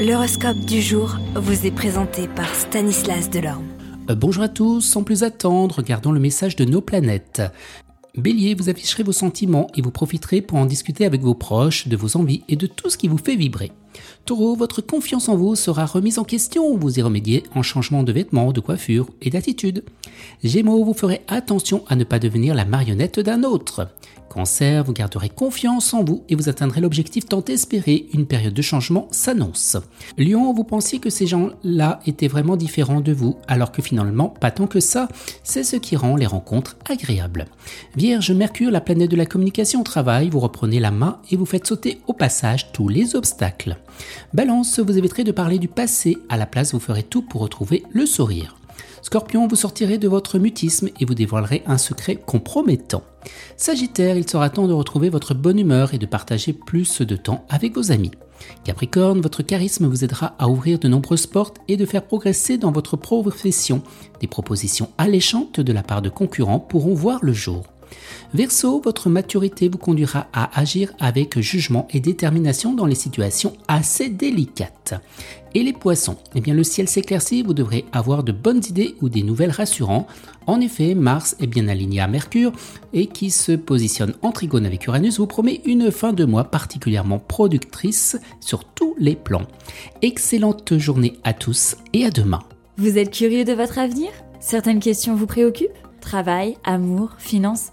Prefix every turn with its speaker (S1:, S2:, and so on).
S1: L'horoscope du jour vous est présenté par Stanislas Delorme.
S2: Euh, bonjour à tous, sans plus attendre, regardons le message de nos planètes. Bélier, vous afficherez vos sentiments et vous profiterez pour en discuter avec vos proches, de vos envies et de tout ce qui vous fait vibrer. Taureau, votre confiance en vous sera remise en question, vous y remédiez en changement de vêtements, de coiffure et d'attitude. Gémeaux, vous ferez attention à ne pas devenir la marionnette d'un autre. Cancer, vous garderez confiance en vous et vous atteindrez l'objectif tant espéré, une période de changement s'annonce. Lion, vous pensiez que ces gens-là étaient vraiment différents de vous, alors que finalement, pas tant que ça, c'est ce qui rend les rencontres agréables. Vierge, Mercure, la planète de la communication au travail, vous reprenez la main et vous faites sauter au passage tous les obstacles. Balance, vous éviterez de parler du passé, à la place vous ferez tout pour retrouver le sourire. Scorpion, vous sortirez de votre mutisme et vous dévoilerez un secret compromettant. Sagittaire, il sera temps de retrouver votre bonne humeur et de partager plus de temps avec vos amis. Capricorne, votre charisme vous aidera à ouvrir de nombreuses portes et de faire progresser dans votre profession. Des propositions alléchantes de la part de concurrents pourront voir le jour. Verseau, votre maturité vous conduira à agir avec jugement et détermination dans les situations assez délicates. Et les poissons, eh bien le ciel s'éclaircit, vous devrez avoir de bonnes idées ou des nouvelles rassurantes. En effet, Mars est bien aligné à Mercure et qui se positionne en trigone avec Uranus vous promet une fin de mois particulièrement productrice sur tous les plans. Excellente journée à tous et à demain.
S3: Vous êtes curieux de votre avenir? Certaines questions vous préoccupent? Travail, amour, finances